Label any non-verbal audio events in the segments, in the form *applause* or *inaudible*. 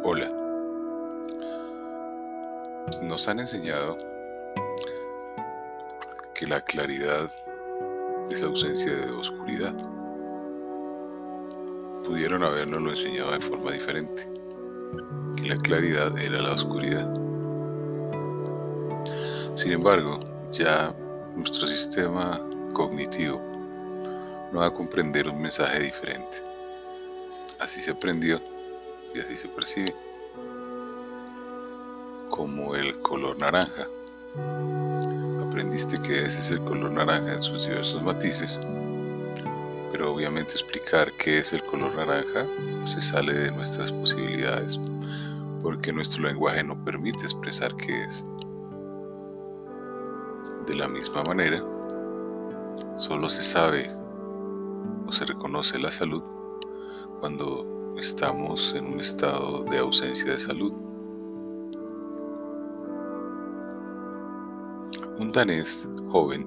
Hola. Nos han enseñado que la claridad es ausencia de oscuridad. Pudieron habernos lo enseñado de forma diferente, que la claridad era la oscuridad. Sin embargo, ya nuestro sistema cognitivo no va a comprender un mensaje diferente. Así se aprendió y así se percibe como el color naranja. Aprendiste que ese es el color naranja en sus diversos matices, pero obviamente explicar qué es el color naranja se sale de nuestras posibilidades, porque nuestro lenguaje no permite expresar qué es. De la misma manera, solo se sabe o se reconoce la salud cuando estamos en un estado de ausencia de salud. Un danés joven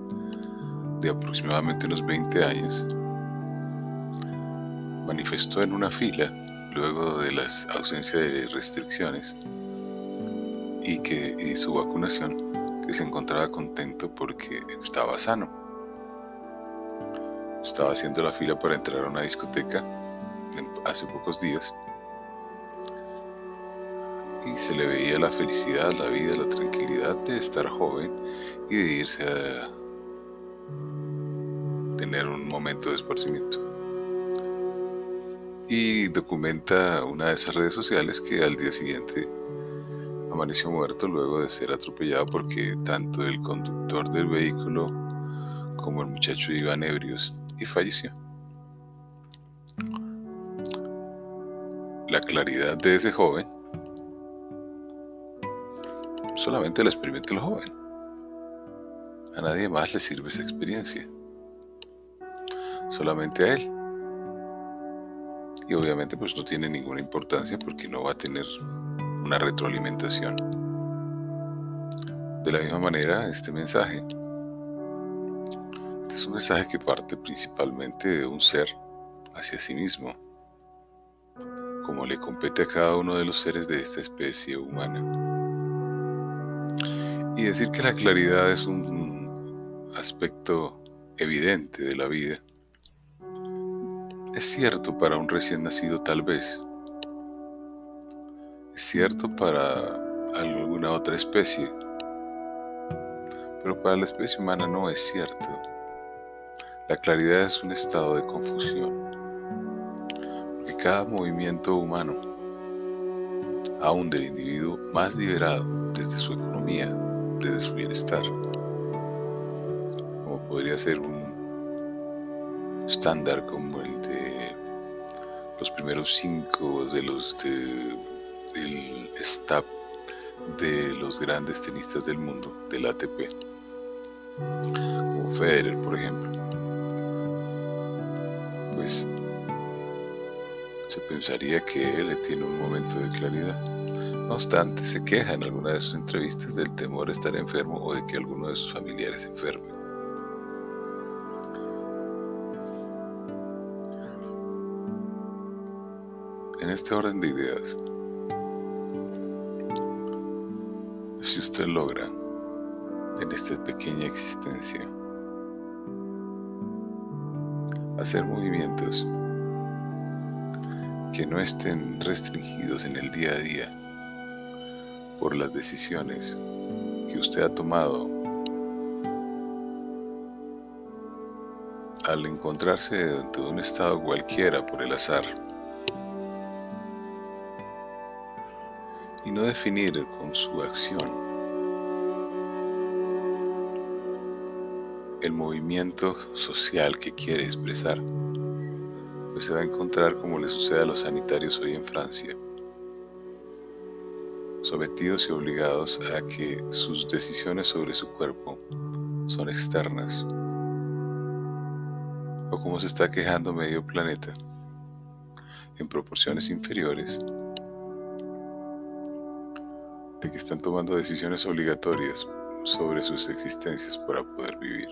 de aproximadamente unos 20 años manifestó en una fila luego de la ausencia de restricciones y que y su vacunación que se encontraba contento porque estaba sano. Estaba haciendo la fila para entrar a una discoteca hace pocos días y se le veía la felicidad, la vida, la tranquilidad de estar joven y de irse a tener un momento de esparcimiento. Y documenta una de esas redes sociales que al día siguiente amaneció muerto luego de ser atropellado porque tanto el conductor del vehículo como el muchacho iban ebrios y falleció. Claridad de ese joven solamente la experimenta el joven. A nadie más le sirve esa experiencia. Solamente a él. Y obviamente pues no tiene ninguna importancia porque no va a tener una retroalimentación. De la misma manera, este mensaje este es un mensaje que parte principalmente de un ser hacia sí mismo como le compete a cada uno de los seres de esta especie humana. Y decir que la claridad es un aspecto evidente de la vida es cierto para un recién nacido tal vez. Es cierto para alguna otra especie. Pero para la especie humana no es cierto. La claridad es un estado de confusión cada movimiento humano, aún del individuo más liberado desde su economía, desde su bienestar, como podría ser un estándar como el de los primeros cinco de los de, del staff de los grandes tenistas del mundo, del ATP, como Federer, por ejemplo. Pues se pensaría que él tiene un momento de claridad. No obstante, se queja en alguna de sus entrevistas del temor a estar enfermo o de que alguno de sus familiares enferme. En este orden de ideas, si usted logra en esta pequeña existencia hacer movimientos que no estén restringidos en el día a día por las decisiones que usted ha tomado al encontrarse dentro de un estado cualquiera por el azar. Y no definir con su acción el movimiento social que quiere expresar pues se va a encontrar como le sucede a los sanitarios hoy en Francia, sometidos y obligados a que sus decisiones sobre su cuerpo son externas, o como se está quejando medio planeta, en proporciones inferiores, de que están tomando decisiones obligatorias sobre sus existencias para poder vivir.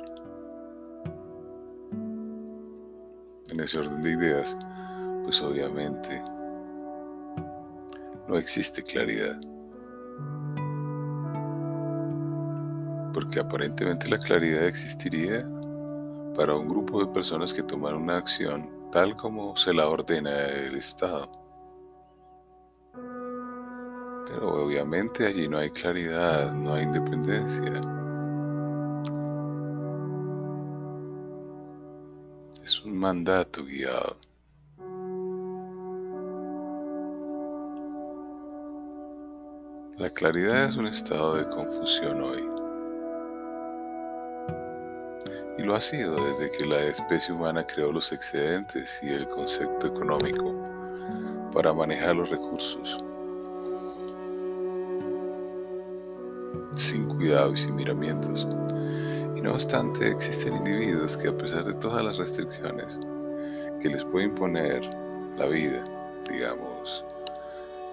En ese orden de ideas, pues obviamente no existe claridad. Porque aparentemente la claridad existiría para un grupo de personas que toman una acción tal como se la ordena el Estado. Pero obviamente allí no hay claridad, no hay independencia. Es un mandato guiado. La claridad es un estado de confusión hoy. Y lo ha sido desde que la especie humana creó los excedentes y el concepto económico para manejar los recursos. Sin cuidado y sin miramientos. No obstante, existen individuos que a pesar de todas las restricciones que les puede imponer la vida, digamos,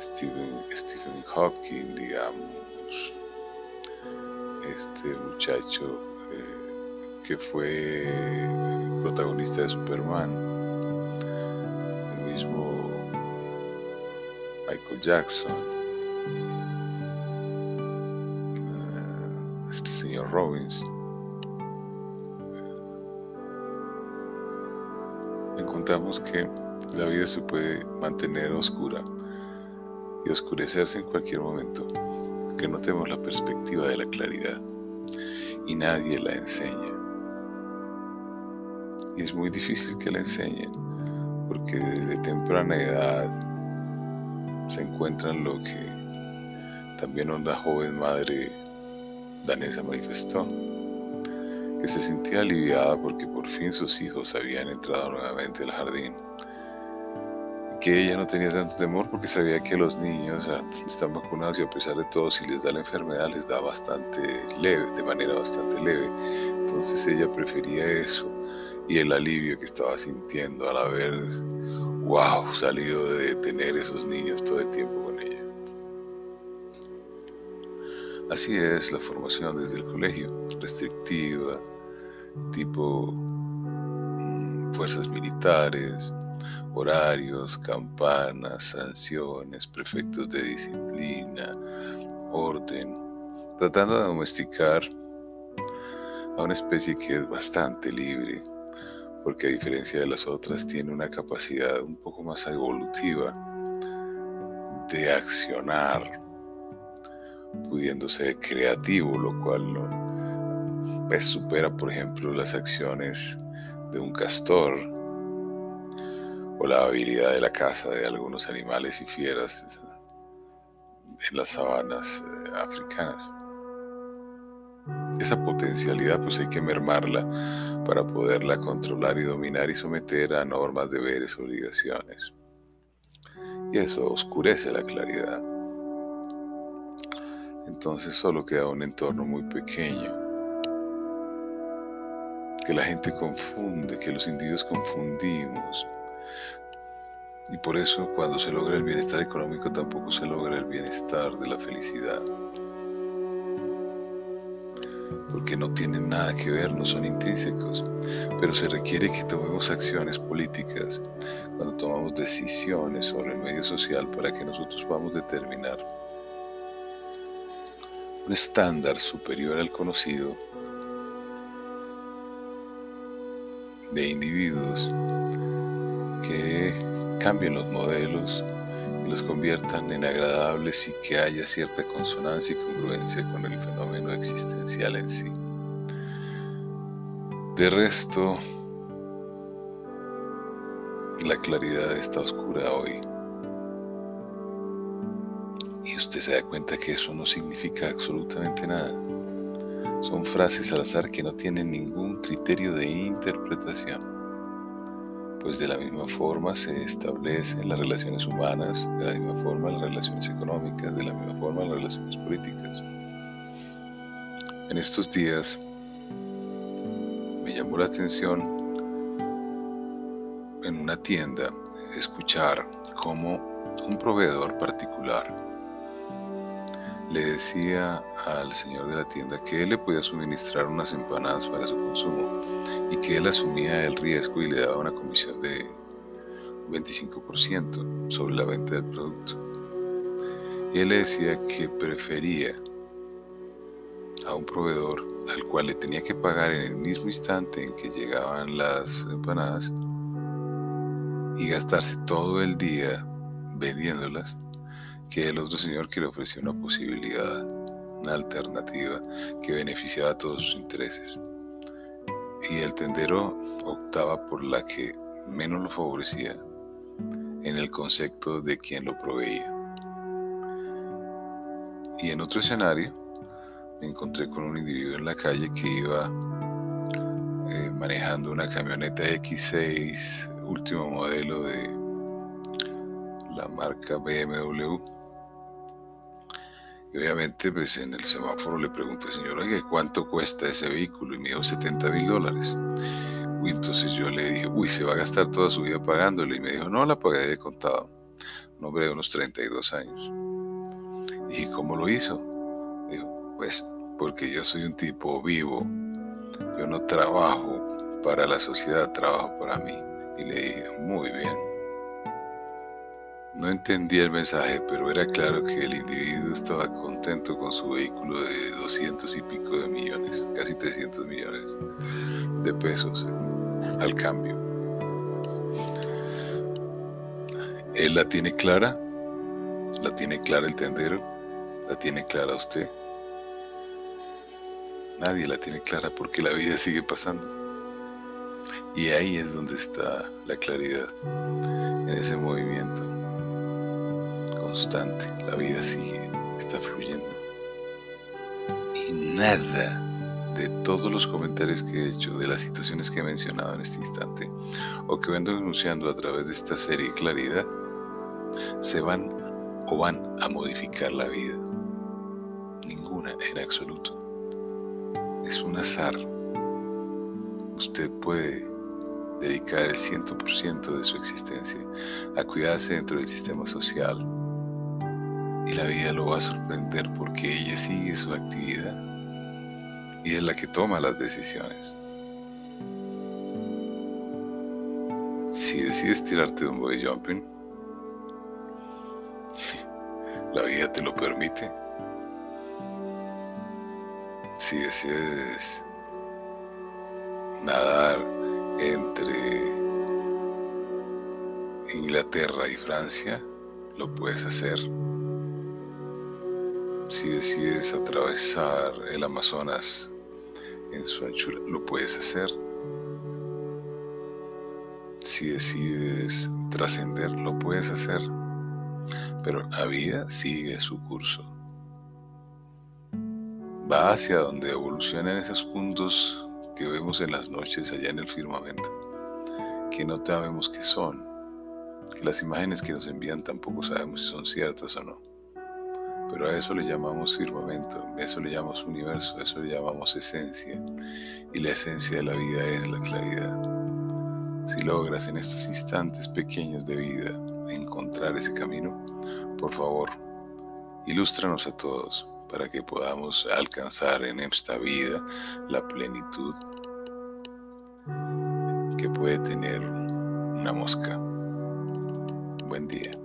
Stephen, Stephen Hawking, digamos, este muchacho eh, que fue protagonista de Superman, el mismo Michael Jackson, eh, este señor Robbins. Encontramos que la vida se puede mantener oscura y oscurecerse en cualquier momento, que no tenemos la perspectiva de la claridad y nadie la enseña. Y es muy difícil que la enseñen, porque desde temprana edad se encuentran lo que también una joven madre danesa manifestó, que se sentía aliviada porque por fin sus hijos habían entrado nuevamente al jardín que ella no tenía tanto temor porque sabía que los niños están vacunados y a pesar de todo si les da la enfermedad les da bastante leve, de manera bastante leve. Entonces ella prefería eso y el alivio que estaba sintiendo al haber, wow, salido de tener esos niños todo el tiempo Así es la formación desde el colegio, restrictiva, tipo mm, fuerzas militares, horarios, campanas, sanciones, prefectos de disciplina, orden, tratando de domesticar a una especie que es bastante libre, porque a diferencia de las otras tiene una capacidad un poco más evolutiva de accionar, pudiendo ser creativo, lo cual no, pues, supera, por ejemplo, las acciones de un castor o la habilidad de la caza de algunos animales y fieras en las sabanas eh, africanas. Esa potencialidad pues hay que mermarla para poderla controlar y dominar y someter a normas, deberes, obligaciones. Y eso oscurece la claridad. Entonces solo queda un entorno muy pequeño que la gente confunde, que los individuos confundimos y por eso cuando se logra el bienestar económico tampoco se logra el bienestar de la felicidad. Porque no tienen nada que ver, no son intrínsecos. Pero se requiere que tomemos acciones políticas cuando tomamos decisiones sobre el medio social para que nosotros podamos determinar un estándar superior al conocido de individuos que cambien los modelos y los conviertan en agradables y que haya cierta consonancia y congruencia con el fenómeno existencial en sí. De resto, la claridad está oscura hoy. Y usted se da cuenta que eso no significa absolutamente nada. Son frases al azar que no tienen ningún criterio de interpretación pues de la misma forma se establecen las relaciones humanas, de la misma forma las relaciones económicas, de la misma forma las relaciones políticas. En estos días me llamó la atención en una tienda escuchar cómo un proveedor particular le decía al señor de la tienda que él le podía suministrar unas empanadas para su consumo y que él asumía el riesgo y le daba una comisión de 25% sobre la venta del producto. Y él le decía que prefería a un proveedor al cual le tenía que pagar en el mismo instante en que llegaban las empanadas y gastarse todo el día vendiéndolas, que el otro señor que le ofrecía una posibilidad, una alternativa que beneficiaba a todos sus intereses. Y el tendero optaba por la que menos lo favorecía en el concepto de quien lo proveía. Y en otro escenario, me encontré con un individuo en la calle que iba eh, manejando una camioneta X6 último modelo de la marca BMW. Y obviamente pues en el semáforo le pregunté, señora, ¿cuánto cuesta ese vehículo? Y me dijo 70 mil dólares. Y entonces yo le dije, uy, se va a gastar toda su vida pagándole. Y me dijo, no, la pagué de contado. Un hombre de unos 32 años. Y ¿cómo lo hizo? Dijo, pues porque yo soy un tipo vivo. Yo no trabajo para la sociedad, trabajo para mí. Y le dije, muy bien. No entendía el mensaje, pero era claro que el individuo estaba contento con su vehículo de 200 y pico de millones, casi 300 millones de pesos al cambio. Él la tiene clara, la tiene clara el tendero, la tiene clara usted. Nadie la tiene clara porque la vida sigue pasando. Y ahí es donde está la claridad, en ese movimiento constante. La vida sigue, está fluyendo. Y nada de todos los comentarios que he hecho, de las situaciones que he mencionado en este instante, o que vengo anunciando a través de esta serie Claridad, se van o van a modificar la vida. Ninguna en absoluto. Es un azar. Usted puede dedicar el 100% de su existencia a cuidarse dentro del sistema social y la vida lo va a sorprender porque ella sigue su actividad y es la que toma las decisiones. Si decides tirarte de un body jumping, *laughs* la vida te lo permite. Si decides nadar entre Inglaterra y Francia, lo puedes hacer. Si decides atravesar el Amazonas en su anchura, lo puedes hacer. Si decides trascender, lo puedes hacer. Pero la vida sigue su curso. Va hacia donde evolucionan esos puntos que vemos en las noches allá en el firmamento, que no sabemos qué son, que las imágenes que nos envían tampoco sabemos si son ciertas o no. Pero a eso le llamamos firmamento, a eso le llamamos universo, a eso le llamamos esencia. Y la esencia de la vida es la claridad. Si logras en estos instantes pequeños de vida encontrar ese camino, por favor, ilústranos a todos para que podamos alcanzar en esta vida la plenitud que puede tener una mosca. Buen día.